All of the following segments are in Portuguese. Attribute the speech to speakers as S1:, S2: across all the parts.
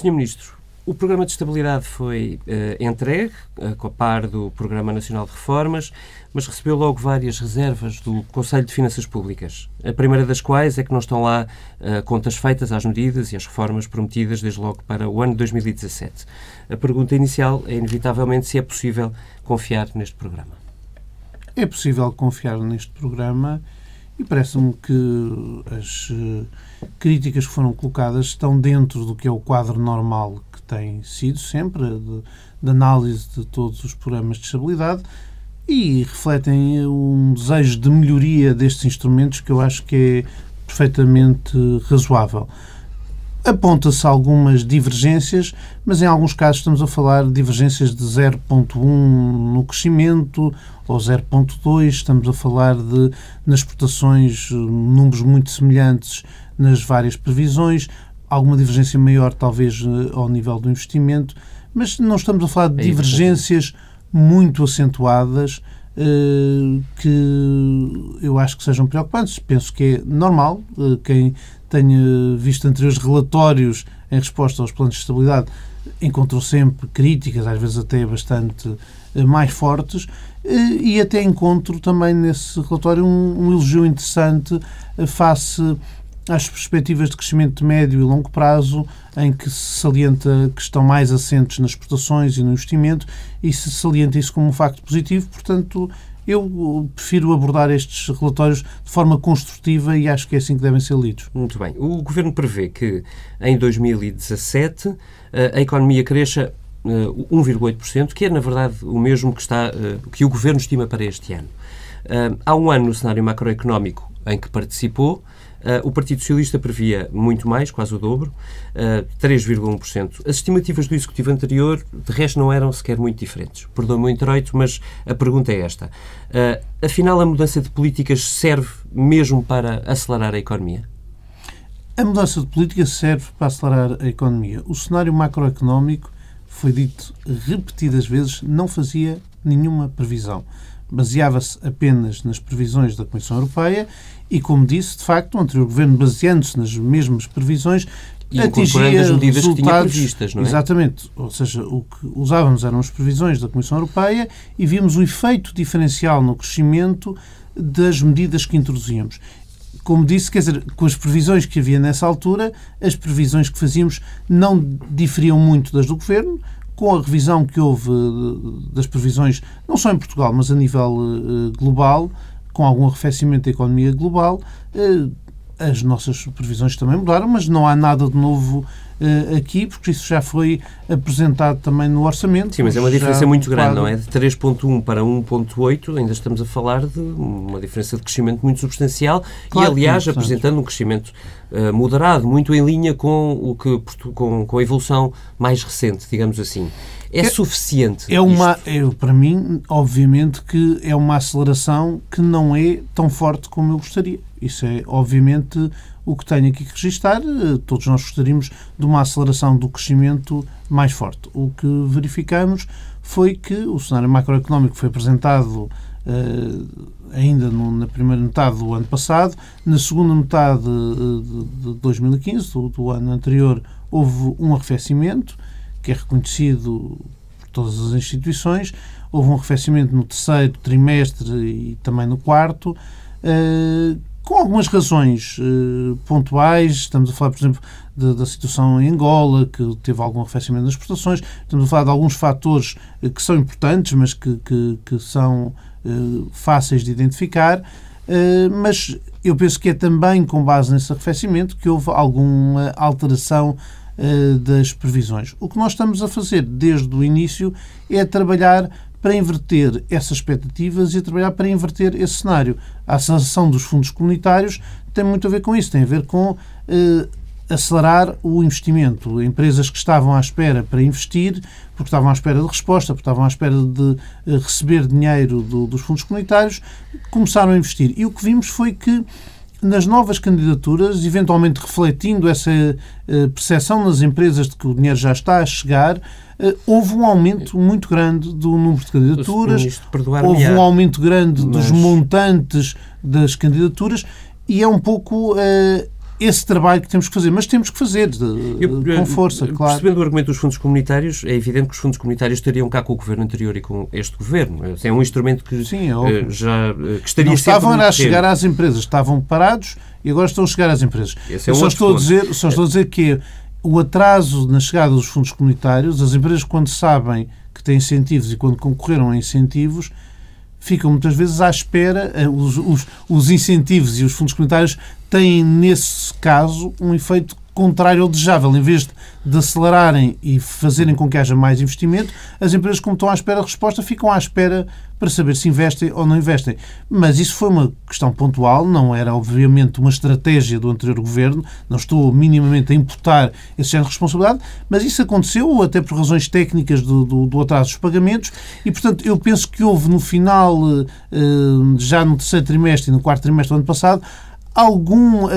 S1: Sr. Ministro, o Programa de Estabilidade foi uh, entregue, a copar do Programa Nacional de Reformas, mas recebeu logo várias reservas do Conselho de Finanças Públicas. A primeira das quais é que não estão lá uh, contas feitas às medidas e às reformas prometidas desde logo para o ano de 2017. A pergunta inicial é, inevitavelmente, se é possível confiar neste programa.
S2: É possível confiar neste programa e parece-me que as uh, críticas que foram colocadas estão dentro do que é o quadro normal que tem sido sempre, de, de análise de todos os programas de estabilidade e refletem um desejo de melhoria destes instrumentos que eu acho que é perfeitamente razoável. Aponta-se algumas divergências, mas em alguns casos estamos a falar de divergências de 0,1 no crescimento ou 0,2, estamos a falar de, nas exportações, números muito semelhantes nas várias previsões, alguma divergência maior talvez ao nível do investimento, mas não estamos a falar de é divergências muito acentuadas eh, que eu acho que sejam preocupantes. Penso que é normal eh, quem tenha visto anteriores relatórios em resposta aos planos de estabilidade encontrou sempre críticas, às vezes até bastante eh, mais fortes, e até encontro também nesse relatório um, um elogio interessante face às perspectivas de crescimento de médio e longo prazo, em que se salienta que estão mais assentes nas exportações e no investimento, e se salienta isso como um facto positivo. Portanto, eu prefiro abordar estes relatórios de forma construtiva e acho que é assim que devem ser lidos.
S1: Muito bem. O Governo prevê que em 2017 eh, a economia cresça 1,8%, eh, que é, na verdade, o mesmo que, está, eh, que o Governo estima para este ano. Há um ano no cenário macroeconómico em que participou, Uh, o Partido Socialista previa muito mais, quase o dobro, uh, 3,1%. As estimativas do Executivo anterior, de resto, não eram sequer muito diferentes. Perdoe-me o introito, mas a pergunta é esta. Uh, afinal, a mudança de políticas serve mesmo para acelerar a economia?
S2: A mudança de política serve para acelerar a economia. O cenário macroeconómico, foi dito repetidas vezes, não fazia nenhuma previsão baseava-se apenas nas previsões da Comissão Europeia e, como disse, de facto, o anterior governo, baseando-se nas mesmas previsões,
S1: e atingia as medidas resultados, que tinha previstas, não é?
S2: Exatamente. Ou seja, o que usávamos eram as previsões da Comissão Europeia e víamos o efeito diferencial no crescimento das medidas que introduzíamos. Como disse, quer dizer, com as previsões que havia nessa altura, as previsões que fazíamos não diferiam muito das do Governo, com a revisão que houve eh, das previsões, não só em Portugal, mas a nível eh, global, com algum arrefecimento da economia global, eh, as nossas previsões também mudaram, mas não há nada de novo aqui, porque isso já foi apresentado também no orçamento.
S1: Sim, mas é uma diferença muito grande, não é? De 3.1 para 1.8, ainda estamos a falar de uma diferença de crescimento muito substancial claro, e, aliás, apresentando um crescimento uh, moderado, muito em linha com, o que, com, com a evolução mais recente, digamos assim. É, é suficiente?
S2: É uma, é, para mim, obviamente que é uma aceleração que não é tão forte como eu gostaria. Isso é, obviamente, o que tenho aqui que registar. Eh, todos nós gostaríamos de uma aceleração do crescimento mais forte. O que verificamos foi que o cenário macroeconómico foi apresentado uh, ainda no, na primeira metade do ano passado. Na segunda metade de, de 2015, do, do, ano anterior, houve um arrefecimento que é reconhecido por todas as instituições. Houve um arrefecimento no terceiro trimestre e também no quarto, uh, com algumas razões uh, pontuais. Estamos a falar, por exemplo, da situação em Angola, que teve algum arrefecimento nas exportações. Estamos a falar de alguns fatores uh, que são importantes, mas que, que, que são fáceis de identificar. mas eu penso que é também com base nesse arrefecimento que houve alguma alteração das previsões. O que nós estamos a fazer desde o início é trabalhar para inverter essas expectativas e trabalhar para inverter esse cenário. A aceleração dos fundos comunitários tem muito a ver com isso, tem a ver com eh, acelerar o investimento. Empresas que estavam à espera para investir, porque estavam à espera de resposta, porque estavam à espera de eh, receber dinheiro do, dos fundos comunitários, começaram a investir. E o que vimos foi que nas novas candidaturas, eventualmente refletindo essa eh, percepção nas empresas de que o dinheiro já está a chegar, eh, houve um aumento muito grande do número de candidaturas, houve um aumento grande mas... dos montantes das candidaturas e é um pouco uh, esse trabalho que temos que fazer, mas temos que fazer de, Eu, com força, claro.
S1: Percebendo o argumento dos fundos comunitários, é evidente que os fundos comunitários estariam cá com o governo anterior e com este governo. É um instrumento que Sim, é já que estaria
S2: Não estavam a chegar às empresas, estavam parados e agora estão a chegar às empresas. Esse é um só, estou a dizer, só estou a dizer que o atraso na chegada dos fundos comunitários, as empresas quando sabem que têm incentivos e quando concorreram a incentivos, ficam muitas vezes à espera, eh, os, os, os incentivos e os fundos comunitários têm, nesse caso, um efeito contrário ao desejável. Em vez de acelerarem e fazerem com que haja mais investimento, as empresas, como estão à espera de resposta, ficam à espera para saber se investem ou não investem. Mas isso foi uma questão pontual, não era, obviamente, uma estratégia do anterior governo, não estou minimamente a imputar esse género de responsabilidade, mas isso aconteceu até por razões técnicas do, do, do atraso dos pagamentos e, portanto, eu penso que houve no final, eh, já no terceiro trimestre e no quarto trimestre do ano passado, algum, uh,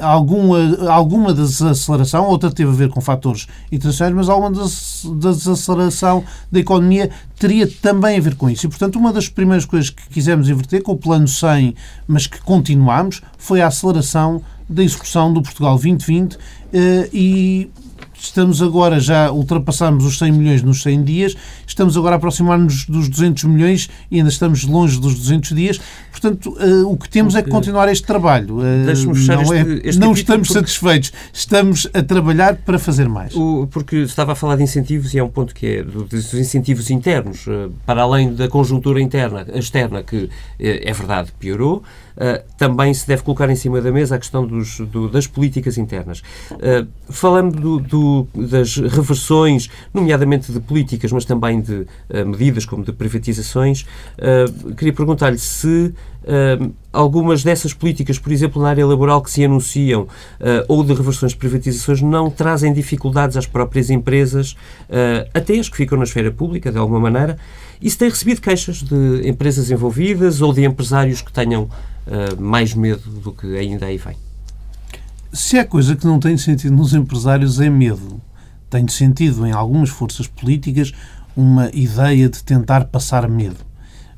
S2: alguma, alguma desaceleração, outra teve a ver com fatores internacionais, mas alguma desaceleração da economia teria também a ver com isso. E, portanto, uma das primeiras coisas que quisemos inverter com o plano 100, mas que continuamos, foi a aceleração da execução do Portugal 2020 uh, eh, e Estamos agora, já ultrapassamos os 100 milhões nos 100 dias, estamos agora a aproximar-nos dos 200 milhões e ainda estamos longe dos 200 dias. Portanto, uh, o que temos é que continuar este trabalho. Uh, não, é, este não estamos porque... satisfeitos, estamos a trabalhar para fazer mais.
S1: O, porque estava a falar de incentivos e é um ponto que é dos incentivos internos, uh, para além da conjuntura interna, externa, que é verdade, piorou. Uh, também se deve colocar em cima da mesa a questão dos, do, das políticas internas. Uh, falando do, do, das reversões, nomeadamente de políticas, mas também de uh, medidas como de privatizações, queria perguntar-lhe se algumas dessas políticas, por exemplo, na área laboral que se anunciam ou de reversões de privatizações, não trazem dificuldades às próprias empresas, até as que ficam na esfera pública, de alguma maneira, se tem recebido queixas de empresas envolvidas ou de empresários que tenham uh, mais medo do que ainda aí vem.
S2: Se há coisa que não tem sentido nos empresários é medo. Tem sentido em algumas forças políticas uma ideia de tentar passar medo.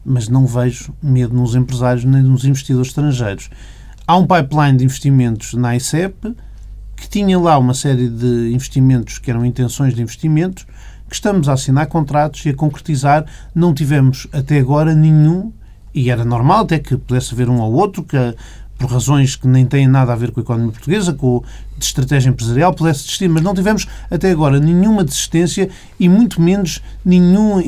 S2: Mas não vejo medo nos empresários nem nos investidores estrangeiros. Há um pipeline de investimentos na ICEP que tinha lá uma série de investimentos que eram intenções de investimentos que estamos a assinar contratos e a concretizar. Não tivemos até agora nenhum e era normal até que pudesse haver um ou outro que, por razões que nem têm nada a ver com a economia portuguesa, com de estratégia empresarial, pudesse desistir, mas não tivemos até agora nenhuma desistência e muito menos nenhum,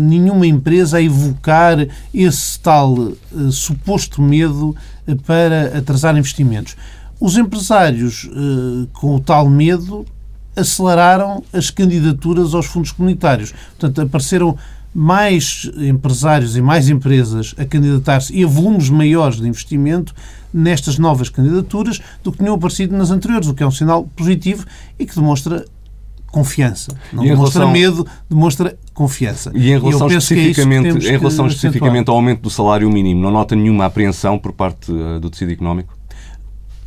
S2: nenhuma empresa a evocar esse tal uh, suposto medo uh, para atrasar investimentos. Os empresários, uh, com o tal medo, aceleraram as candidaturas aos fundos comunitários. Portanto, apareceram mais empresários e mais empresas a candidatar-se e a volumes maiores de investimento nestas novas candidaturas do que tinham aparecido nas anteriores, o que é um sinal positivo e que demonstra confiança. Não demonstra relação... medo, demonstra confiança.
S3: E em relação, é especificamente, é em relação especificamente ao aumento do salário mínimo, não nota nenhuma apreensão por parte uh, do tecido económico?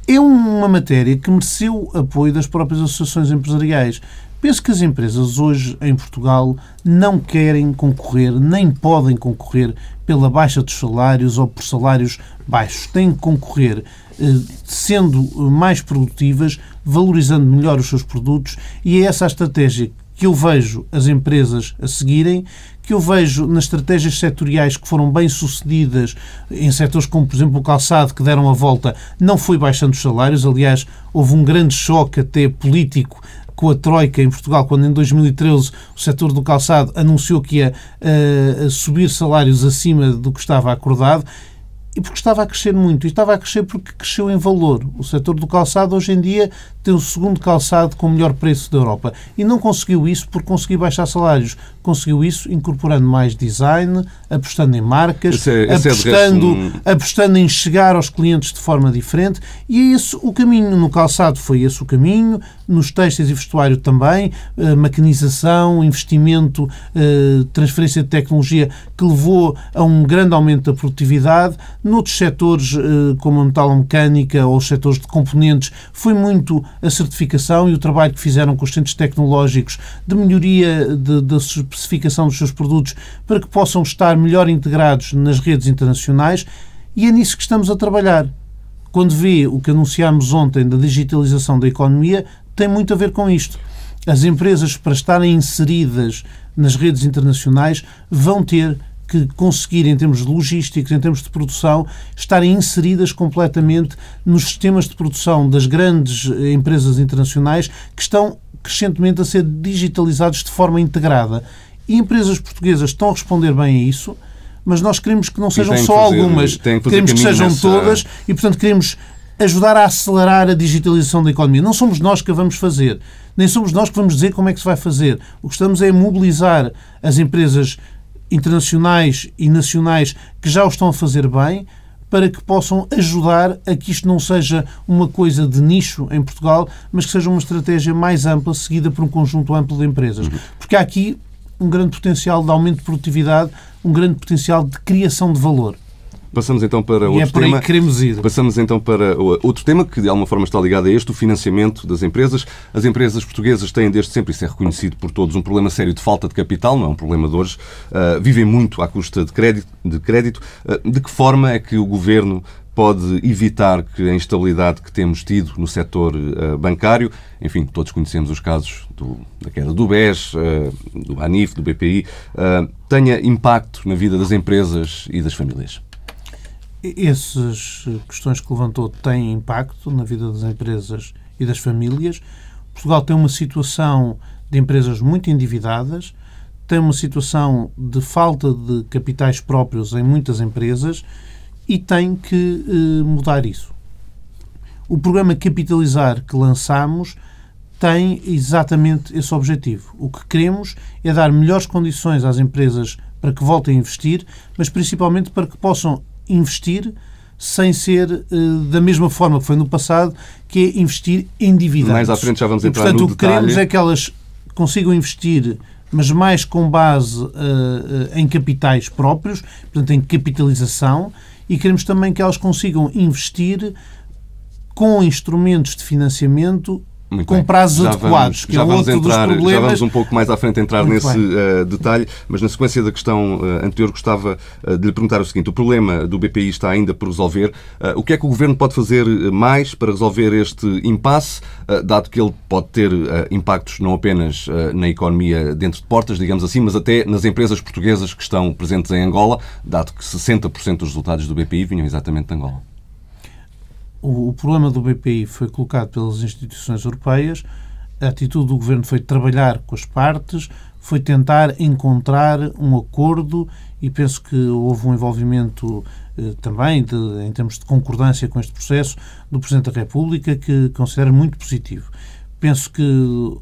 S2: É uma matéria que mereceu apoio das próprias associações empresariais. Penso que as empresas hoje em Portugal não querem concorrer, nem podem concorrer pela baixa dos salários ou por salários baixos. Têm que concorrer eh, sendo mais produtivas, valorizando melhor os seus produtos e é essa a estratégia que eu vejo as empresas a seguirem, que eu vejo nas estratégias setoriais que foram bem sucedidas em setores como, por exemplo, o calçado, que deram a volta, não foi baixando os salários. Aliás, houve um grande choque até político com a Troika em Portugal, quando em 2013 o setor do calçado anunciou que ia uh, subir salários acima do que estava acordado e porque estava a crescer muito. E estava a crescer porque cresceu em valor. O setor do calçado hoje em dia tem o segundo calçado com o melhor preço da Europa. E não conseguiu isso por conseguir baixar salários. Conseguiu isso incorporando mais design, apostando em marcas, esse é, esse é apostando, é apostando em chegar aos clientes de forma diferente. E é esse o caminho. No calçado foi esse o caminho, nos textos e vestuário também, uh, maquinização, investimento, uh, transferência de tecnologia que levou a um grande aumento da produtividade. Noutros setores, uh, como a metalomecânica ou os setores de componentes, foi muito a certificação e o trabalho que fizeram com os centros tecnológicos de melhoria da especificação dos seus produtos para que possam estar melhor integrados nas redes internacionais e é nisso que estamos a trabalhar quando vê o que anunciámos ontem da digitalização da economia, tem muito a ver com isto. As empresas, para estarem inseridas nas redes internacionais, vão ter que conseguir, em termos logísticos, em termos de produção, estarem inseridas completamente nos sistemas de produção das grandes empresas internacionais que estão crescentemente a ser digitalizados de forma integrada. E empresas portuguesas estão a responder bem a isso, mas nós queremos que não sejam só fazer, algumas, que queremos que sejam nessa... todas e, portanto, queremos ajudar a acelerar a digitalização da economia. Não somos nós que a vamos fazer, nem somos nós que vamos dizer como é que se vai fazer. O que estamos é mobilizar as empresas internacionais e nacionais que já o estão a fazer bem para que possam ajudar a que isto não seja uma coisa de nicho em Portugal, mas que seja uma estratégia mais ampla, seguida por um conjunto amplo de empresas. Uhum. Porque há aqui um grande potencial de aumento de produtividade, um grande potencial de criação de valor.
S3: Passamos então para e
S2: outro
S3: é por
S2: tema. Aí que queremos ir.
S3: Passamos então para outro tema que de alguma forma está ligado a este, o financiamento das empresas. As empresas portuguesas têm desde sempre, isso é reconhecido por todos, um problema sério de falta de capital, não é um problema de hoje. Uh, vivem muito à custa de crédito. De, crédito. Uh, de que forma é que o governo pode evitar que a instabilidade que temos tido no setor uh, bancário, enfim, todos conhecemos os casos do, da queda do BES, uh, do ANIF, do BPI, uh, tenha impacto na vida das empresas e das famílias?
S2: Essas questões que levantou têm impacto na vida das empresas e das famílias. Portugal tem uma situação de empresas muito endividadas, tem uma situação de falta de capitais próprios em muitas empresas e tem que eh, mudar isso. O programa Capitalizar que lançamos tem exatamente esse objetivo. O que queremos é dar melhores condições às empresas para que voltem a investir, mas principalmente para que possam investir sem ser uh, da mesma forma que foi no passado, que é investir em dividendos.
S3: Mais à frente já vamos entrar
S2: e, portanto,
S3: no
S2: o que queremos é que elas consigam investir, mas mais com base uh, em capitais próprios, portanto, em capitalização, e queremos também que elas consigam investir com instrumentos de financiamento muito com bem. prazos já adequados, vamos, que já é vamos
S3: entrar,
S2: problemas...
S3: Já vamos um pouco mais à frente entrar Muito nesse uh, detalhe, mas na sequência da questão uh, anterior gostava uh, de lhe perguntar o seguinte. O problema do BPI está ainda por resolver. o que é que o Governo pode fazer mais para resolver este impasse, dado que ele pode ter impactos não apenas na economia dentro de portas, digamos assim, mas até nas empresas portuguesas que estão presentes em Angola, dado que 60% dos resultados do BPI vinham exatamente de Angola?
S2: O, problema do BPI foi colocado pelas instituições europeias, a atitude do governo foi trabalhar com as partes, foi tentar encontrar um acordo e penso que houve um envolvimento eh, também, de, em termos de concordância com este processo, do Presidente da República, que considero muito positivo. Penso que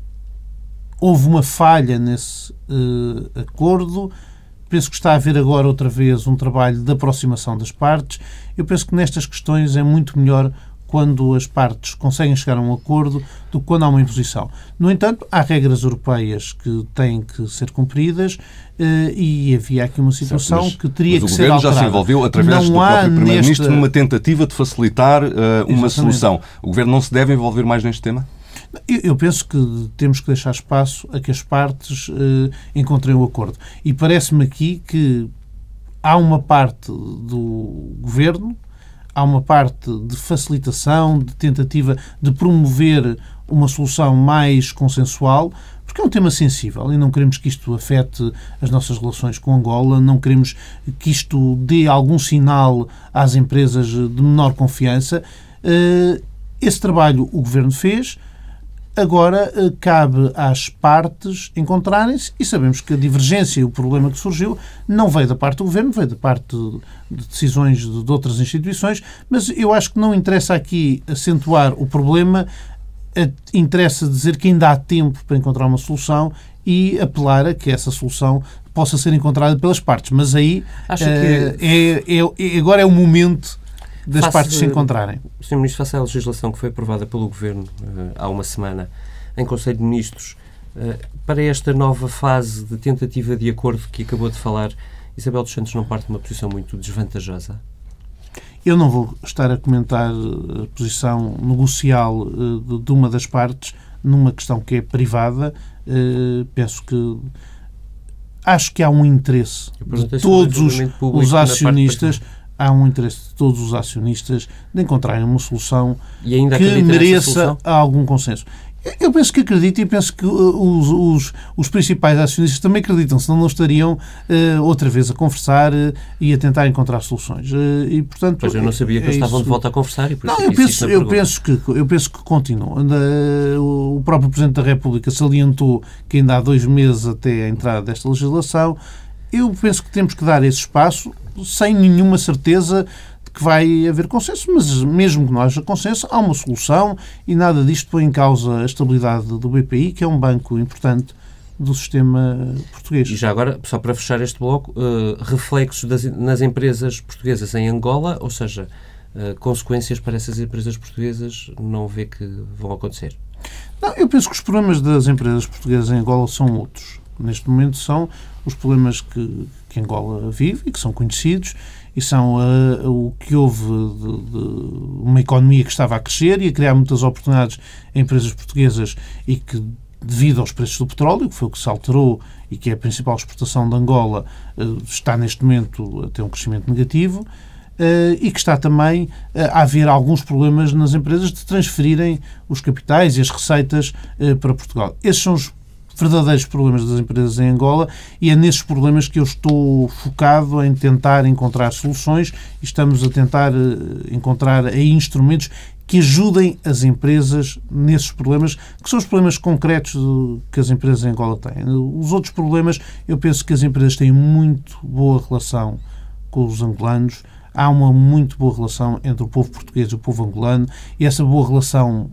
S2: houve uma falha nesse eh, acordo Penso que está a haver agora outra vez um trabalho de aproximação das partes. Eu penso que nestas questões é muito melhor quando as partes conseguem chegar a um acordo do que quando há uma imposição. No entanto, há regras europeias que têm que ser cumpridas eh, e havia aqui uma situação certo, mas, que teria que ser alterada.
S3: o governo já se envolveu através não do próprio Primeiro-Ministro nesta... numa tentativa de facilitar uh, uma solução. O governo não se deve envolver mais neste tema?
S2: Eu penso que temos que deixar espaço a que as partes uh, encontrem o acordo. E parece-me aqui que há uma parte do governo, há uma parte de facilitação, de tentativa de promover uma solução mais consensual, porque é um tema sensível e não queremos que isto afete as nossas relações com Angola, não queremos que isto dê algum sinal às empresas de menor confiança. Eh, esse trabalho o governo fez Agora eh, cabe às partes encontrarem-se e sabemos que a divergência e o problema que surgiu não veio da parte do governo, veio da parte de decisões de outras instituições, mas eu acho que não interessa aqui acentuar o problema, interessa dizer que ainda há tempo para encontrar uma solução e apelar a que essa solução possa ser encontrada pelas partes. Mas aí uh, é, é, agora é o momento das partes se encontrarem.
S1: Sr. Ministro, face à legislação que foi aprovada pelo Governo uh, há uma semana em Conselho de Ministros, uh, para esta nova fase de tentativa de acordo que acabou de falar, Isabel dos Santos não parte de uma posição muito desvantajosa?
S2: Eu não vou estar a comentar a posição negocial uh, de uma das partes numa questão que é privada. penso que acho que há um interesse de todos os, os acionistas há um interesse de todos os acionistas de encontrarem uma solução
S1: que
S2: mereça algum consenso. Eu penso que acredito e penso que uh, os, os, os, principais acionistas também acreditam, senão não estariam uh, outra vez a conversar uh, e a tentar encontrar soluções. Uh, e, portanto,
S1: pois eu não sabia que é, eles estavam de volta a conversar e por
S2: não,
S1: isso
S2: eu penso, eu penso que Eu penso que continuam. O próprio Presidente da República salientou que ainda há dois meses até a entrada desta legislação. Eu penso que temos que dar esse espaço sem nenhuma certeza que vai haver consenso, mas mesmo que não haja consenso, há uma solução e nada disto põe em causa a estabilidade do BPI, que é um banco importante do sistema português.
S1: E já agora, só para fechar este bloco, uh, reflexos das, nas empresas portuguesas em Angola, ou seja, uh, consequências para essas empresas portuguesas não vê que vão acontecer?
S2: Não, eu penso que os problemas das empresas portuguesas em Angola são outros. Neste momento são os problemas que, que Angola vive e que são conhecidos e são uh, o que houve de, de uma economia que estava a crescer e a criar muitas oportunidades em empresas portuguesas e que devido aos preços do petróleo, que foi o que se alterou e que é a principal exportação de Angola, uh, está neste momento a ter um crescimento negativo. Uh, e que está também a haver alguns problemas nas empresas de transferirem os capitais e as receitas para Portugal. Esses são os verdadeiros problemas das empresas em Angola e é nesses problemas que eu estou focado em tentar encontrar soluções e estamos a tentar eh, encontrar aí instrumentos que ajudem as empresas nesses problemas, que são os problemas concretos que as empresas em Angola têm. Os outros problemas, eu penso que as empresas têm muito boa relação com os angolanos, há uma muito boa relação entre o povo português e o povo angolano, e essa boa relação,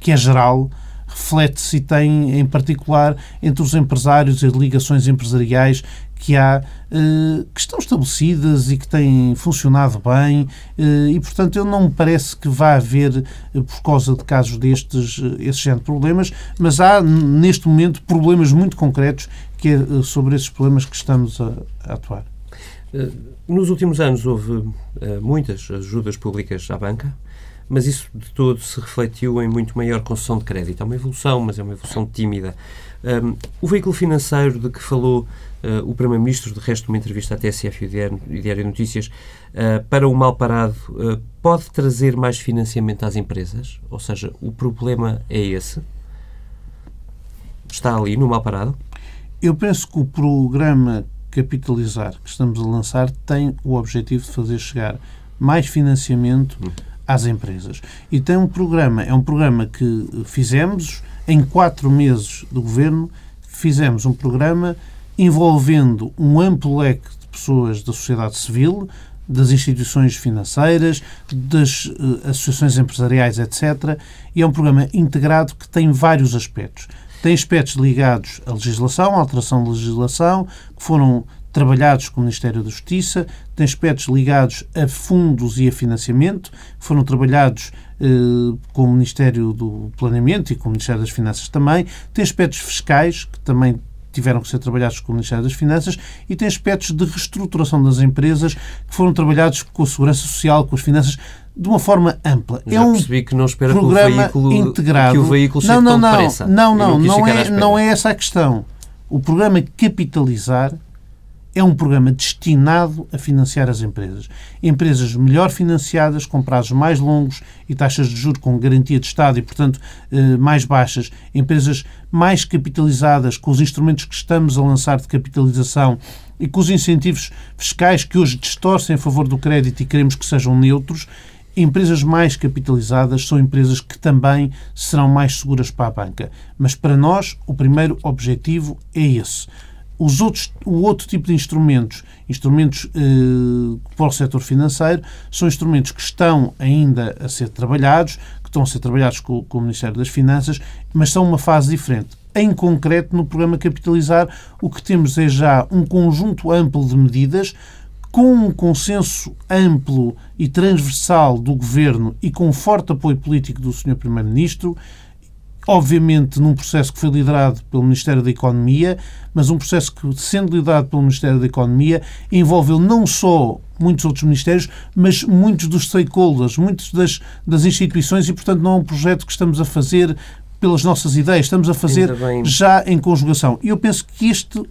S2: que é geral, reflete-se e tem, em particular, entre os empresários e as ligações empresariais que há, eh, que estão estabelecidas e que têm funcionado bem eh, e, portanto, eu não me parece que vá haver, eh, por causa de casos destes, esse género de problemas, mas há, neste momento, problemas muito concretos que é sobre esses problemas que estamos a, a atuar.
S1: Nos últimos anos houve muitas ajudas públicas à banca, mas isso de todo se refletiu em muito maior concessão de crédito. É uma evolução, mas é uma evolução tímida. Um, o veículo financeiro de que falou uh, o Primeiro-Ministro, de resto, numa entrevista à TSF e Diário Notícias, uh, para o mal parado, uh, pode trazer mais financiamento às empresas? Ou seja, o problema é esse? Está ali, no mal parado?
S2: Eu penso que o programa Capitalizar que estamos a lançar tem o objetivo de fazer chegar mais financiamento. Hum às empresas. E tem um programa, é um programa que fizemos em quatro meses do governo, fizemos um programa envolvendo um amplo leque de pessoas da sociedade civil, das instituições financeiras, das uh, associações empresariais, etc. E é um programa integrado que tem vários aspectos. Tem aspectos ligados à legislação, à alteração da legislação, que foram trabalhados com o Ministério da Justiça, tem aspectos ligados a fundos e a financiamento, foram trabalhados eh, com o Ministério do Planeamento e com o Ministério das Finanças também, tem aspectos fiscais, que também tiveram que ser trabalhados com o Ministério das Finanças e tem aspectos de reestruturação das empresas que foram trabalhados com a Segurança Social, com as finanças, de uma forma ampla.
S1: Já é um percebi que não espera programa que o veículo, integrado. Que o veículo
S2: não, não, não, não, não, não, não é, não é essa a questão. O programa Capitalizar é um programa destinado a financiar as empresas. Empresas melhor financiadas, com prazos mais longos e taxas de juros com garantia de Estado e, portanto, eh, mais baixas. Empresas mais capitalizadas, com os instrumentos que estamos a lançar de capitalização e com os incentivos fiscais que hoje distorcem a favor do crédito e queremos que sejam neutros. Empresas mais capitalizadas são empresas que também serão mais seguras para a banca. Mas para nós, o primeiro objetivo é esse os outros, o outro tipo de instrumentos, instrumentos eh, para o setor financeiro, são instrumentos que estão ainda a ser trabalhados, que estão a ser trabalhados com, com o Ministério das Finanças, mas são uma fase diferente. Em concreto, no programa Capitalizar, o que temos é já um conjunto amplo de medidas com um consenso amplo e transversal do Governo e com forte apoio político do Sr. Primeiro-Ministro, obviamente num processo que foi liderado pelo Ministério da Economia, mas um processo que, sendo liderado pelo Ministério da Economia, envolveu não só muitos outros ministérios, mas muitos dos stakeholders, muitas das, das instituições, e, portanto, não é um projeto que estamos a fazer pelas nossas ideias, estamos a fazer já em conjugação. E eu penso que este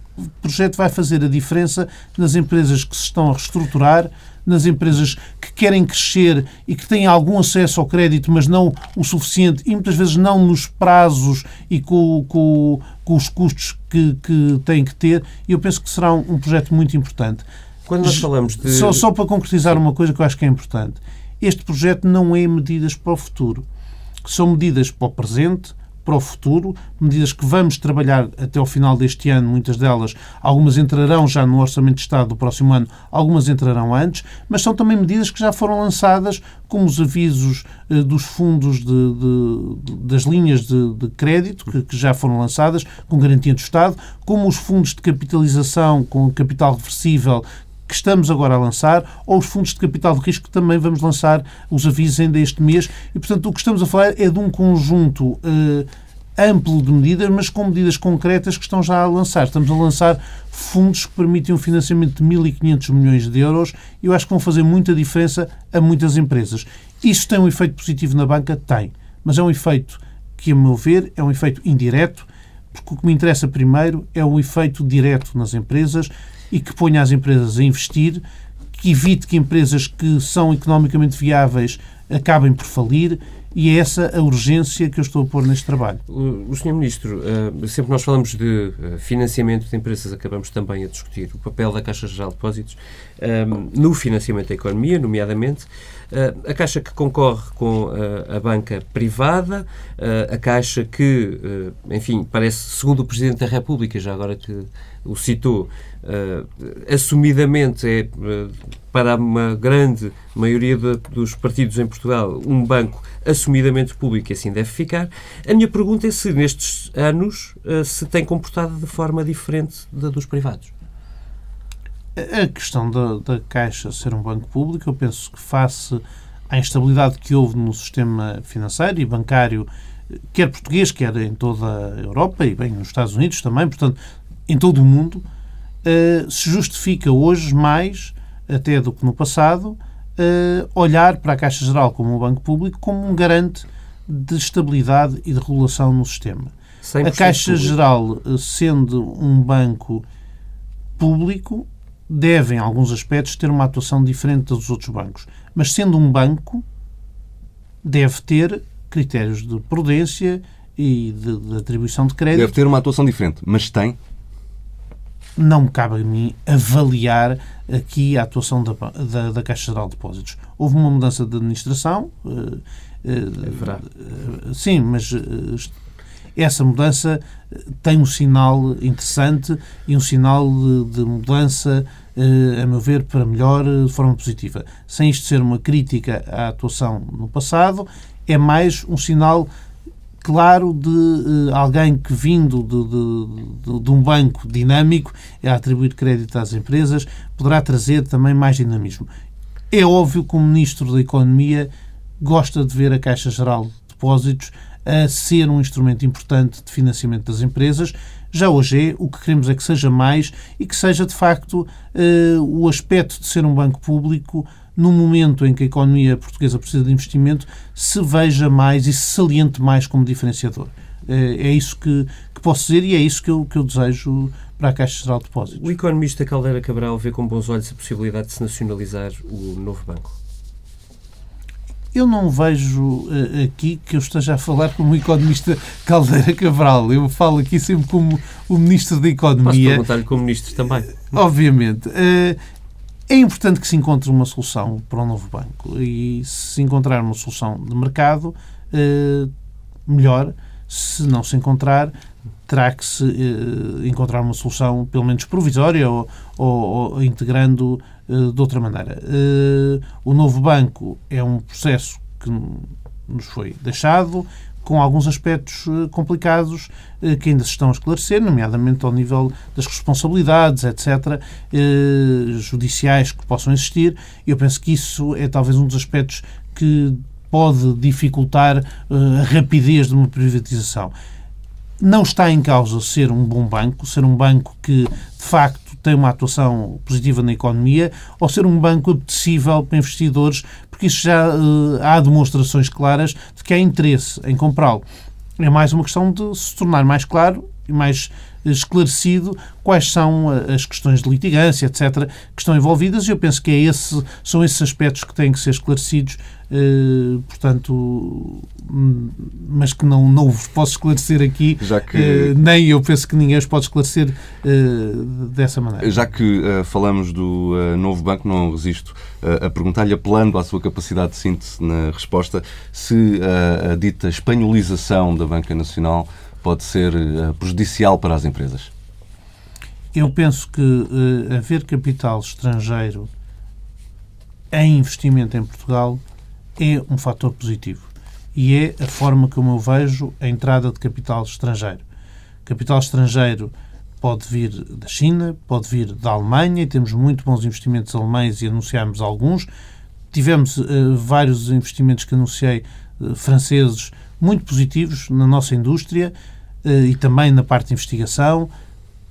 S2: projeto vai fazer a diferença nas empresas que se estão a reestruturar, nas empresas que querem crescer e que têm algum acesso ao crédito, mas não o suficiente, e muitas vezes não nos prazos e com, com, com os custos que, que têm que ter. E eu penso que será um, um projeto muito importante.
S1: Quando nós falamos de.
S2: Só, só para concretizar uma coisa que eu acho que é importante. Este projeto não é medidas para o futuro. São medidas para o presente, para o futuro, medidas que vamos trabalhar até ao final deste ano, muitas delas, algumas entrarão já no Orçamento de Estado do próximo ano, algumas entrarão antes, mas são também medidas que já foram lançadas, como os avisos eh, dos fundos de, de, das linhas de, de crédito, que, que, já foram lançadas, com garantia do Estado, como os fundos de capitalização com capital reversível que estamos agora a lançar, ou os fundos de capital de risco que também vamos lançar os avisos ainda este mês. E, portanto, o que estamos a falar é de um conjunto eh, amplo de medidas, mas com medidas concretas que estão já a lançar. Estamos a lançar fundos que permitem um financiamento de 1.500 milhões de euros e eu acho que vão fazer muita diferença a muitas empresas. Isso tem um efeito positivo na banca? Tem. Mas é um efeito que, a meu ver, é um efeito indireto, porque o que me interessa primeiro é o efeito direto nas empresas e que ponha as empresas a investir, que evite que empresas que são economicamente viáveis acabem por falir e é essa a urgência que eu estou a pôr neste trabalho.
S1: O, Sr. Ministro, uh, sempre nós falamos de uh, financiamento de empresas, acabamos também a discutir o papel da Caixa Geral de Depósitos no financiamento da economia, nomeadamente. Uh, a Caixa que concorre com a banca privada, a Caixa que, enfim, parece, segundo o Presidente da República, já agora que o citou, uh, assumidamente é, uh, para uma grande maioria dos partidos em Portugal, um banco assumidamente público e assim deve ficar. A minha pergunta é se nestes anos uh, se tem comportado de forma diferente da dos privados.
S2: A questão da, da Caixa ser um banco público, eu penso que face à instabilidade que houve no sistema financeiro e bancário, quer português, quer em toda a Europa e bem nos Estados Unidos também, portanto, em todo o mundo, uh, se justifica hoje mais, até do que no passado, uh, olhar para a Caixa Geral como um banco público como um garante de estabilidade e de regulação no sistema. A Caixa público. Geral, eh, sendo um banco público, deve, em alguns aspectos, ter uma atuação diferente dos outros bancos. Mas, sendo um banco, deve ter critérios de prudência e de, de atribuição de crédito.
S3: Deve ter uma atuação diferente, mas tem
S2: não me cabe a mim avaliar aqui a atuação da, da, da Caixa Geral de Depósitos. Houve uma mudança de administração. Uh,
S1: uh,
S2: sim, mas essa mudança tem um sinal interessante e um sinal de, de mudança, a meu ver, para melhor, de forma positiva. Sem isto ser uma crítica à atuação no passado, é mais um sinal claro de alguém que vindo de, de, de, um banco dinâmico a atribuir crédito às empresas poderá trazer também mais dinamismo. É óbvio que o Ministro da Economia gosta de ver a Caixa Geral de Depósitos a ser um instrumento importante de financiamento das empresas. Já hoje é, o que queremos é que seja mais e que seja, de facto, uh, o aspecto de ser um banco público no momento em que a economia portuguesa precisa de investimento, se veja mais e se saliente mais como diferenciador. É, é isso que, que posso dizer e é isso que eu, que eu desejo para a Caixa Geral de Depósitos.
S1: O economista Caldeira Cabral vê com bons olhos a possibilidade de se nacionalizar o novo banco?
S2: Eu não vejo uh, aqui que eu esteja a falar como o economista Caldeira Cabral. Eu falo aqui sempre como o Ministro da Economia. Posso
S1: perguntar-lhe como Ministro também.
S2: Obviamente. Uh, é importante que se encontre uma solução para o um novo banco e se encontrar uma solução de mercado, eh, melhor. Se não se encontrar, terá que se eh, encontrar uma solução, pelo menos provisória ou, ou, ou integrando eh, de outra maneira. o novo banco é um processo que nos foi deixado, com alguns aspectos eh, complicados eh, que ainda se estão a esclarecer, nomeadamente ao nível das responsabilidades, etc., eh, judiciais que possam existir. Eu penso que isso é talvez um dos aspectos que pode dificultar a rapidez de uma privatização. Não está em causa ser um bom banco, ser um banco que, de facto, tem uma atuação positiva na economia, ou ser um banco apetecível para investidores, porque isso já uh, há demonstrações claras de que há interesse em comprá-lo. É mais uma questão de se tornar mais claro e mais esclarecido quais são as questões de litigância, etc., que estão envolvidas, e eu penso que é esse, são esses aspectos que têm que ser esclarecidos, eh, portanto, mas que não, não vos posso esclarecer aqui, Já que... eh, nem eu penso que ninguém os pode esclarecer eh, dessa maneira.
S3: Já que uh, falamos do uh, novo banco, não resisto uh, a perguntar-lhe, apelando à sua capacidade de síntese na resposta, se a dita espanholização da Banca Nacional pode ser prejudicial para as empresas.
S2: Eu penso que haver capital estrangeiro em investimento em Portugal é um fator positivo e é a forma como eu vejo a entrada de capital estrangeiro. Capital estrangeiro pode vir da China, pode vir da Alemanha, e temos muito bons investimentos alemães e anunciámos alguns. Tivemos uh, vários investimentos que anunciei uh, franceses muito positivos na nossa indústria uh, e também na parte de investigação.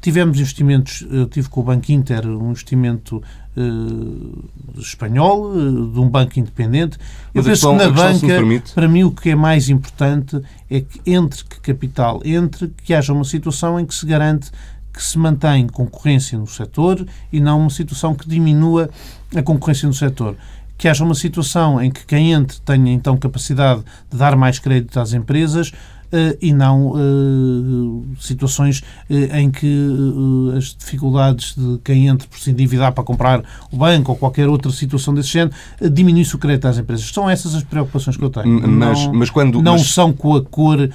S2: Tivemos investimentos, eu tive com o Banco Inter um investimento uh, espanhol, uh, de um banco independente. Eu Mas penso questão, que na banca, para mim, o que é mais importante é que entre que capital entre, que haja uma situação em que se garante que se mantém concorrência no setor e não uma situação que diminua a concorrência no setor que haja uma situação em que quem entre tenha então capacidade de dar mais crédito às empresas, eh, e não eh, situações eh, em que as dificuldades de quem entra por se endividar para comprar o banco ou qualquer outra situação desse género diminui-se o crédito às empresas. São essas as preocupações que eu tenho.
S3: Mas,
S2: não,
S3: mas quando,
S2: não
S3: mas...
S2: são com a cor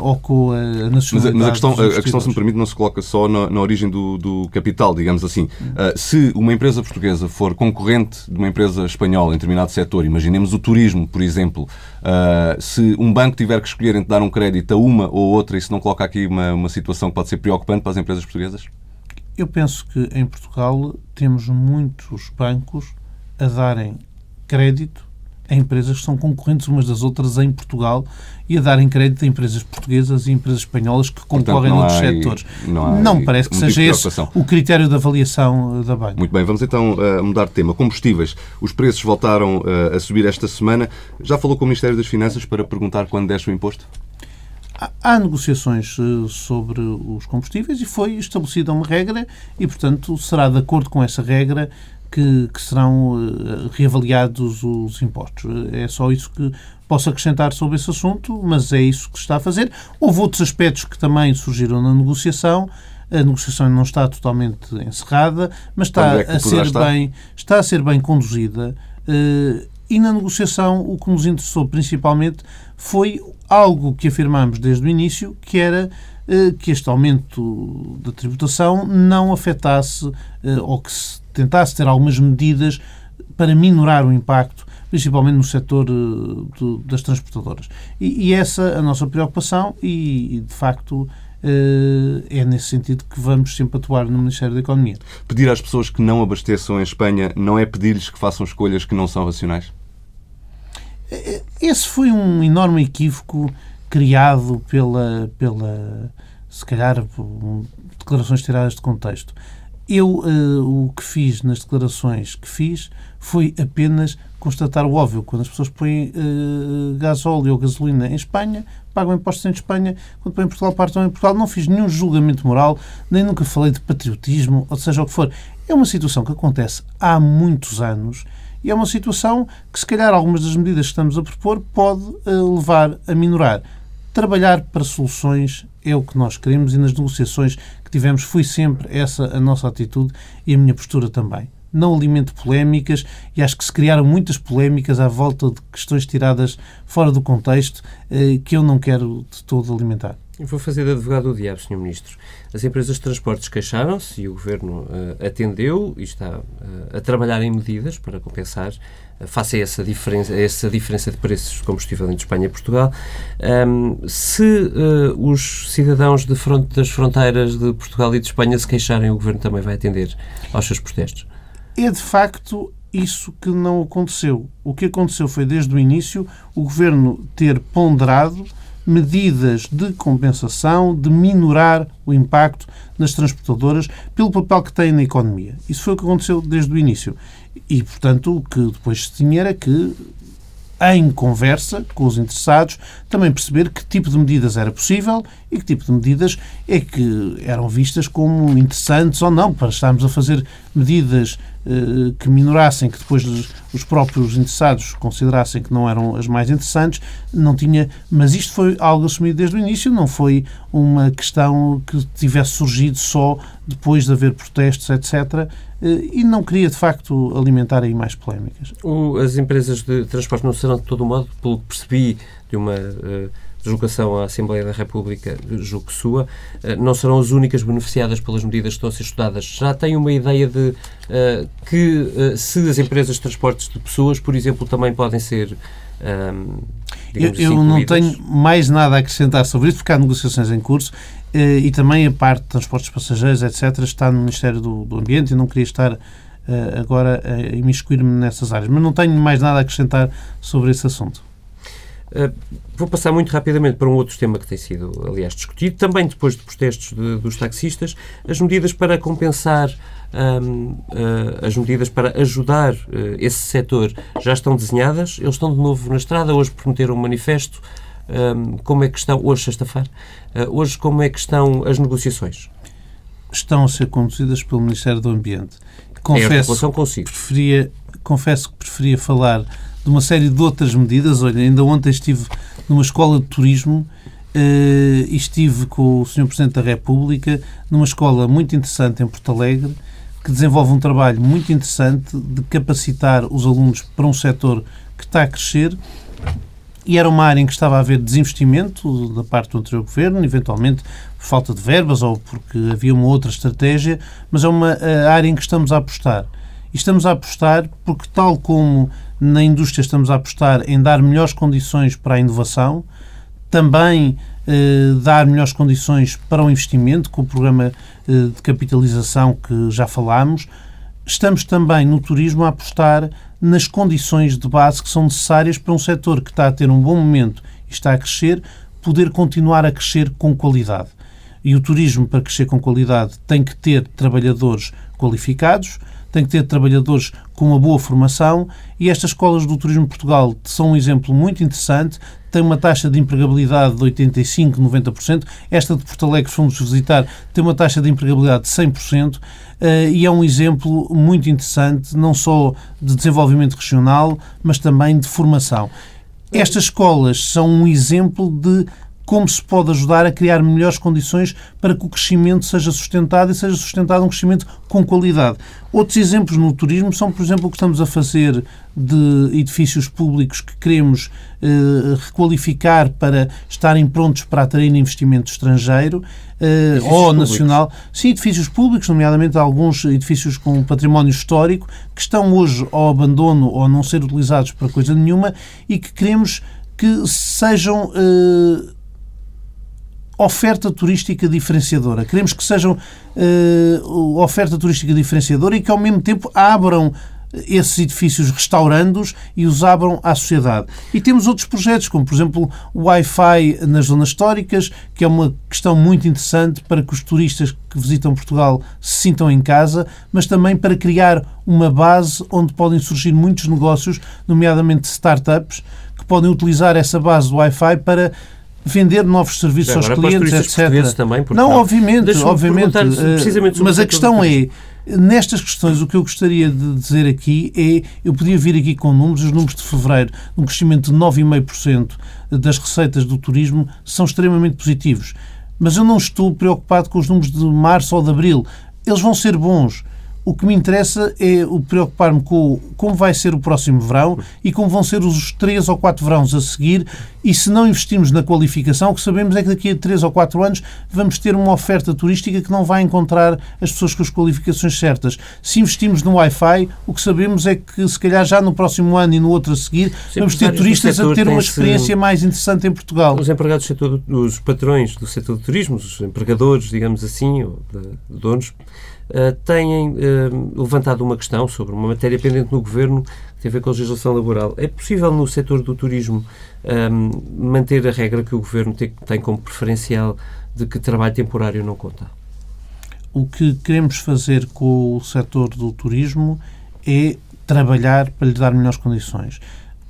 S2: ou com a nacionalidade.
S3: Mas, a, questão, a questão, se me permite, não se coloca só na, na origem do, do, capital, digamos assim. Se uma empresa portuguesa for concorrente de uma empresa espanhola em determinado setor, imaginemos o turismo, por exemplo, se um banco tiver que escolher entre dar um crédito a uma ou outra, isso não coloca aqui uma, uma situação que pode ser preocupante para as empresas portuguesas?
S2: Eu penso que em Portugal temos muitos bancos a darem crédito a empresas que são concorrentes umas das outras em Portugal e a darem crédito a empresas portuguesas e empresas espanholas que concorrem Portanto, noutros setores. Não, não parece que seja esse o critério de avaliação eh, da banca.
S3: Muito bem, vamos então uh, mudar de tema. Combustíveis. Os preços voltaram uh, a subir esta semana. Já falou com o Ministério das Finanças para perguntar quando desce o imposto?
S2: Há negociações eh, sobre os combustíveis e foi estabelecida uma regra e, portanto, será de acordo com essa regra que, que serão eh, reavaliados os impostos. É só isso que posso acrescentar sobre esse assunto, mas é isso que se está a fazer. Houve outros aspectos que também surgiram na negociação. A negociação não está totalmente encerrada, mas está é a ser bem está a ser bem conduzida. Eh, e na negociação o que nos interessou principalmente foi algo que afirmamos desde o início, que era eh, que este aumento da tributação não afetasse eh, ou que se tentasse ter algumas medidas para minorar o impacto, principalmente no setor eh, das transportadoras. E, e essa a nossa preocupação e, de facto, é nesse sentido que vamos sempre atuar no Ministério da Economia.
S3: Pedir às pessoas que não abasteçam em Espanha não é pedir-lhes que façam escolhas que não são racionais?
S2: Esse foi um enorme equívoco criado pela, pela se calhar, declarações tiradas de contexto. Eu uh, o que fiz nas declarações que fiz foi apenas constatar o óbvio. Quando as pessoas põem uh, gasóleo ou gasolina em Espanha, pagam impostos em Espanha. Quando põem em Portugal, partam em Portugal. Não fiz nenhum julgamento moral, nem nunca falei de patriotismo, ou seja o que for. É uma situação que acontece há muitos anos e é uma situação que, se calhar, algumas das medidas que estamos a propor pode uh, levar a minorar. Trabalhar para soluções é o que nós queremos e nas negociações que tivemos foi sempre essa a nossa atitude e a minha postura também. Não alimento polémicas e acho que se criaram muitas polémicas à volta de questões tiradas fora do contexto eh, que eu não quero de todo alimentar.
S1: Eu vou fazer de advogado do diabo, Sr. Ministro. As empresas de transportes queixaram-se e o Governo uh, atendeu e está uh, a trabalhar em medidas para compensar uh, face a essa diferença, a essa diferença de preços de combustível entre Espanha e Portugal. Um, se os cidadãos front, das fronteiras de Portugal e de Espanha se queixarem, o Governo também vai atender aos seus protestos?
S2: É de facto isso que não aconteceu. O que aconteceu foi, desde o início, o Governo ter ponderado medidas de compensação, de minorar o impacto nas transportadoras pelo papel que têm na economia. Isso foi o que aconteceu desde o início. E, portanto, o que depois se tinha era que em conversa com os interessados, também perceber que tipo de medidas era possível e que tipo de medidas é que eram vistas como interessantes ou não, para estarmos a fazer medidas eh, que minorassem, que depois os próprios interessados considerassem que não eram as mais interessantes, não tinha. Mas isto foi algo assumido desde o início, não foi uma questão que tivesse surgido só depois de haver protestos, etc. Eh, e não queria, de facto, alimentar aí mais polémicas.
S1: As empresas de transporte não serão, de todo modo, pelo que percebi de uma uh, deslocação à Assembleia da República, julgo que sua, uh, não serão as únicas beneficiadas pelas medidas que estão a ser estudadas. Já tem uma ideia de uh, que se as empresas de transportes de pessoas, por exemplo, também podem ser.
S2: Eu, assim, eu não tenho mais nada a acrescentar sobre isso, porque há negociações em curso eh, e também a parte de transportes passageiros, etc., está no Ministério do, do Ambiente e não queria estar eh, agora a imiscuir-me nessas áreas. Mas não tenho mais nada a acrescentar sobre esse assunto.
S1: Uh, vou passar muito rapidamente para um outro tema que tem sido, aliás, discutido, também depois de protestos de, dos taxistas, as medidas para compensar, um, uh, as medidas para ajudar uh, esse setor já estão desenhadas, eles estão de novo na estrada, hoje prometeram um manifesto, um, como é que estão, hoje sexta-feira, uh, hoje como é que estão as negociações?
S2: Estão a ser conduzidas pelo Ministério do Ambiente.
S1: Confesso, é consigo.
S2: Preferia, confesso que preferia falar de uma série de outras medidas. Olha, ainda ontem estive numa escola de turismo uh, e estive com o Sr. Presidente da República numa escola muito interessante em Porto Alegre que desenvolve um trabalho muito interessante de capacitar os alunos para um setor que está a crescer e era uma área em que estava a haver desinvestimento da parte do anterior governo, eventualmente por falta de verbas ou porque havia uma outra estratégia, mas é uma área em que estamos a apostar. E estamos a apostar porque, tal como na indústria estamos a apostar em dar melhores condições para a inovação, também eh, dar melhores condições para o investimento, com o programa eh, de capitalização que já falámos, estamos também no turismo a apostar nas condições de base que são necessárias para um setor que está a ter um bom momento e está a crescer, poder continuar a crescer com qualidade. E o turismo, para crescer com qualidade, tem que ter trabalhadores qualificados, tem que ter trabalhadores com uma boa formação e estas escolas do Turismo Portugal são um exemplo muito interessante. Tem uma taxa de empregabilidade de 85%, 90%. Esta de Porto Alegre, que fomos visitar, tem uma taxa de empregabilidade de 100%. Eh, e é um exemplo muito interessante, não só de desenvolvimento regional, mas também de formação. Estas escolas são um exemplo de como se pode ajudar a criar melhores condições para que o crescimento seja sustentado e seja sustentado um crescimento com qualidade. Outros exemplos no turismo são, por exemplo, o que estamos a fazer de edifícios públicos que queremos eh, requalificar para estarem prontos para atrair investimento estrangeiro eh, ou públicos. nacional. Sim, edifícios públicos, nomeadamente alguns edifícios com património histórico, que estão hoje ao abandono ou a não ser utilizados para coisa nenhuma e que queremos que sejam. Eh, oferta turística diferenciadora. Queremos que sejam uh, oferta turística diferenciadora e que, ao mesmo tempo, abram esses edifícios restaurando-os e os abram à sociedade. E temos outros projetos, como por exemplo o Wi-Fi nas zonas históricas, que é uma questão muito interessante para que os turistas que visitam Portugal se sintam em casa, mas também para criar uma base onde podem surgir muitos negócios, nomeadamente startups, que podem utilizar essa base do Wi-Fi para vender novos serviços aos clientes, etc.
S1: Também,
S2: não, obviamente, obviamente. Eh, mas a questão é, nestas questões, o que eu gostaria de dizer aqui é, eu podia vir aqui com números, os números de fevereiro, um crescimento de 9,5% das receitas do turismo são extremamente positivos. Mas eu não estou preocupado com os números de março ou de abril. Eles vão ser bons o que me interessa é o preocupar-me com como vai ser o próximo verão e como vão ser os três ou quatro verões a seguir. E se não investirmos na qualificação, o que sabemos é que daqui a três ou quatro anos vamos ter uma oferta turística que não vai encontrar as pessoas com as qualificações certas. Se investimos no Wi-Fi, o que sabemos é que se calhar já no próximo ano e no outro a seguir Sim, vamos ter turistas a ter uma experiência mais interessante em Portugal.
S1: Os empregados do setor, os patrões do setor do turismo, os empregadores, digamos assim, ou de, donos, uh, têm uh, levantado uma questão sobre uma matéria pendente no Governo tem a ver com a legislação laboral. É possível no setor do turismo um, manter a regra que o Governo tem, tem como preferencial de que trabalho temporário não conta?
S2: O que queremos fazer com o setor do turismo é trabalhar para lhe dar melhores condições.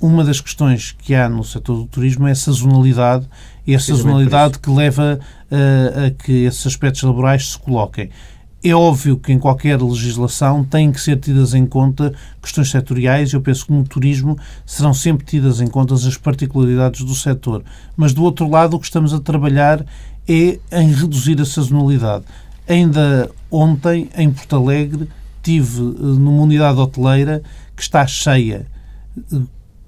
S2: uma das questões que há no setor do turismo é a sazonalidade e a sazonalidade que leva uh, a que esses aspectos laborais se coloquem. É óbvio que em qualquer legislação têm que ser tidas em conta questões setoriais eu penso que no turismo serão sempre tidas em conta as particularidades do setor. Mas do outro lado, o que estamos a trabalhar é em reduzir a sazonalidade. Ainda ontem, em Porto Alegre, tive eh, numa unidade hoteleira que está cheia eh,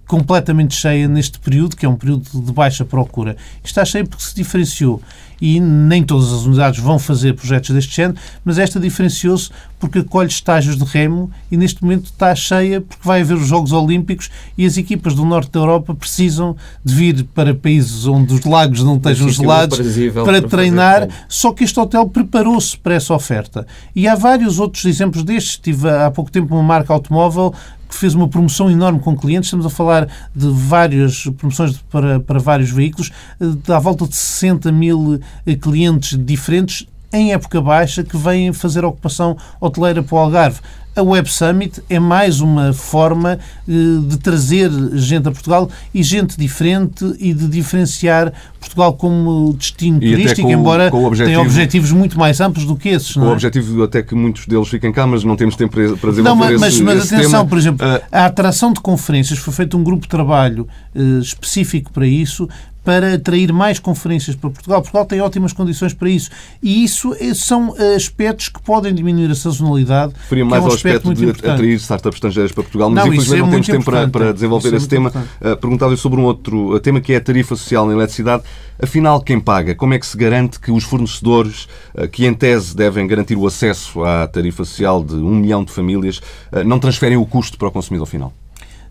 S2: completamente cheia neste período, que é um período de baixa procura. Está cheia porque se diferenciou. E nem todas as unidades vão fazer projetos deste género, mas esta diferenciou-se porque acolhe estágios de remo e neste momento está cheia porque vai haver os Jogos Olímpicos e as equipas do norte da Europa precisam de vir para países onde os lagos não estejam gelados para, para treinar, só que este hotel preparou-se para essa oferta. E há vários outros exemplos destes. Tive há pouco tempo uma marca automóvel que fez uma promoção enorme com clientes. Estamos a falar de várias promoções para, para vários veículos, eh, à volta de 60 mil eh, clientes diferentes em época baixa que vêm fazer ocupação hoteleira para o Algarve a Web Summit é mais uma forma eh, de trazer gente a Portugal e gente diferente e de diferenciar Portugal como destino e turístico, com, embora com objetivo, tenha objetivos muito mais amplos do que esses.
S3: Com
S2: é?
S3: o objetivo até que muitos deles fiquem cá, mas não temos tempo para desenvolver
S2: não, mas,
S3: esse,
S2: mas,
S3: esse
S2: atenção,
S3: tema.
S2: por exemplo, uh, a atração de conferências foi feito um grupo de trabalho uh, específico para isso, para atrair mais conferências para Portugal. Portugal tem ótimas condições para isso. E isso é, são aspectos que podem diminuir a sazonalidade.
S3: Referia mais
S2: é um
S3: ao aspecto de
S2: importante.
S3: atrair startups estrangeiras para Portugal, mas
S2: não,
S3: infelizmente
S2: é
S3: não temos tempo para, para
S2: é
S3: desenvolver esse tema. Uh, Perguntava-lhe sobre um outro tema que é a tarifa social na eletricidade. Afinal, quem paga? Como é que se garante que os fornecedores, uh, que em tese devem garantir o acesso à tarifa social de um milhão de famílias, uh, não transferem o custo para o consumidor final?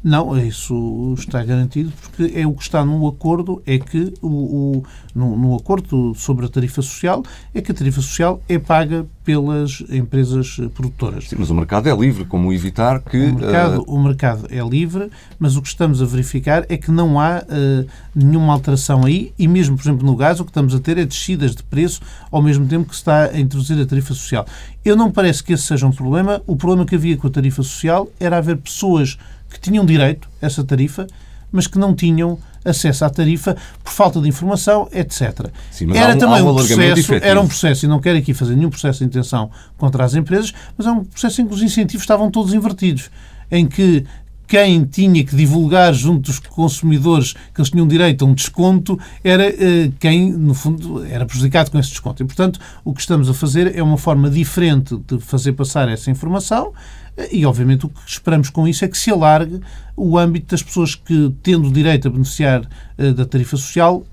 S2: Não, isso está garantido porque é o que está no acordo, é que o, o no, no, acordo sobre a tarifa social, é que a tarifa social é paga pelas empresas produtoras.
S3: Sim, mas o mercado é livre, como evitar que...
S2: O mercado, uh... o mercado é livre, mas o que estamos a verificar é que não há uh, nenhuma alteração aí e mesmo, por exemplo, no gás, o que estamos a ter é descidas de preço ao mesmo tempo que se está a introduzir a tarifa social. Eu não parece que esse seja um problema. O problema que havia com a tarifa social era haver pessoas que tinham direito a essa tarifa, mas que não tinham acesso à tarifa por falta de informação, etc.
S3: Sim,
S2: era
S3: um,
S2: também
S3: um,
S2: processo, era um processo, e não quero aqui fazer nenhum processo de intenção contra as empresas, mas é um processo em que os incentivos estavam todos invertidos, em que quem tinha que divulgar junto dos consumidores que eles tinham direito a um desconto era uh, quem, no fundo, era prejudicado com esse desconto. E, portanto, o que estamos a fazer é uma forma diferente de fazer passar essa informação e, obviamente, o que esperamos com isso é que se alargue o âmbito das pessoas que, tendo direito a beneficiar uh, da tarifa social,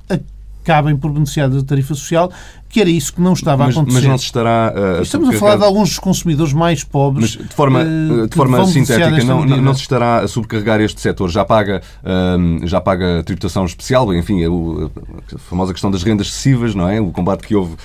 S2: acabem por beneficiar da tarifa social, que era isso que não estava
S3: mas,
S2: a acontecer.
S3: Mas não se estará. Uh,
S2: Estamos a falar de alguns dos consumidores mais pobres.
S3: Mas de forma, uh, de forma sintética, não, não, se estará a subcarregar este setor. Já paga, uh, já paga tributação especial, enfim, a, a, famosa questão das rendas excessivas, não é? O combate que houve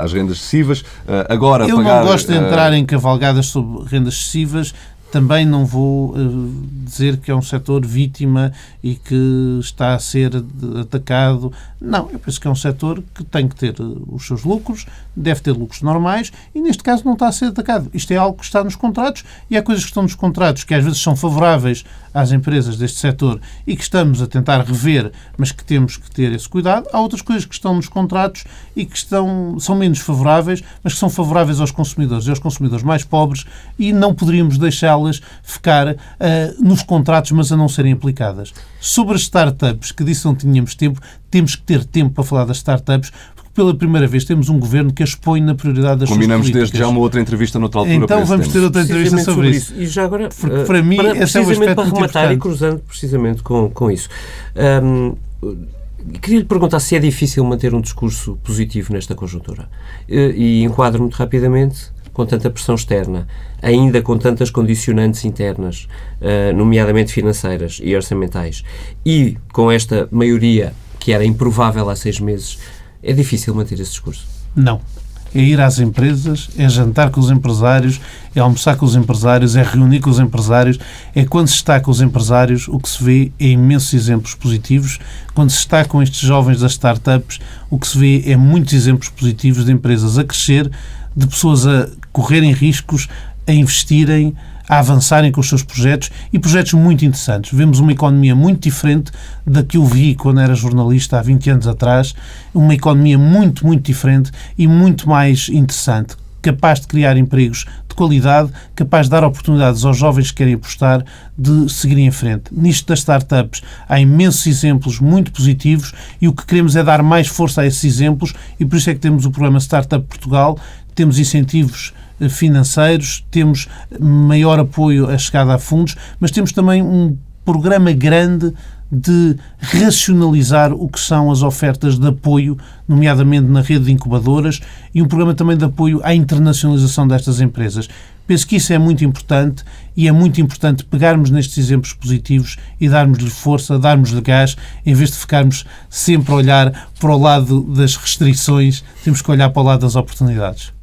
S3: às rendas excessivas. agora,
S2: Eu
S3: pagar,
S2: não gosto de entrar em cavalgadas sobre rendas excessivas também não vou uh, dizer que é um setor vítima e que está a ser atacado. Não, eu penso que é um setor que tem que ter eh, os seus lucros, deve ter lucros normais e, neste caso, não está a ser atacado. Isto é algo que está nos contratos e há coisas que estão nos contratos que às vezes são favoráveis às empresas deste setor e que estamos a tentar rever, mas que temos que ter esse cuidado. Há outras coisas que estão nos contratos e que estão, são menos favoráveis, mas que são favoráveis aos consumidores e aos consumidores mais pobres e não poderíamos deixá-las ficar uh, nos contratos, mas a não serem aplicadas. Sobre as startups, que disse não tínhamos tempo, temos que ter tempo para falar das startups, pela primeira vez temos um governo que as põe na prioridade das
S3: Combinamos
S2: suas
S3: desde já uma outra entrevista noutra altura.
S2: Então vamos ter outra entrevista sobre, isso.
S1: isso. E já agora,
S2: Porque eh, para mim,
S1: para,
S2: esse é um
S1: para rematar e cruzando precisamente com, com isso. Um, Queria lhe perguntar se é difícil manter um discurso positivo nesta conjuntura. Eh, e enquadro muito rapidamente com tanta pressão externa, ainda com tantas condicionantes internas, eh, nomeadamente financeiras e orçamentais, e com esta maioria que era improvável há seis meses, é difícil manter esse discurso?
S2: Não. É ir às empresas, é jantar com os empresários, é almoçar com os empresários, é reunir com os empresários. É quando se está com os empresários, o que se vê é imensos exemplos positivos. Quando se está com estes jovens das startups, o que se vê é muitos exemplos positivos de empresas a crescer, de pessoas a correrem riscos, a investirem, a avançarem com os seus projetos e projetos muito interessantes. Vemos uma economia muito diferente da que eu vi quando era jornalista há 20 anos atrás, uma economia muito, muito diferente e muito mais interessante, capaz de criar empregos de qualidade, capaz de dar oportunidades aos jovens que querem apostar de seguirem em frente. Nisto das startups há imensos exemplos muito positivos e o que queremos é dar mais força a esses exemplos e por isso é que temos o programa Startup Portugal, temos incentivos financeiros, temos maior apoio à chegada a fundos, mas temos também um programa grande de racionalizar o que são as ofertas de apoio, nomeadamente na rede de incubadoras, e um programa também de apoio à internacionalização destas empresas. Penso que isso é muito importante e é muito importante pegarmos nestes exemplos positivos e darmos-lhe força, darmos-lhe gás, em vez de ficarmos sempre a olhar para o lado das restrições, temos que olhar para o lado das oportunidades.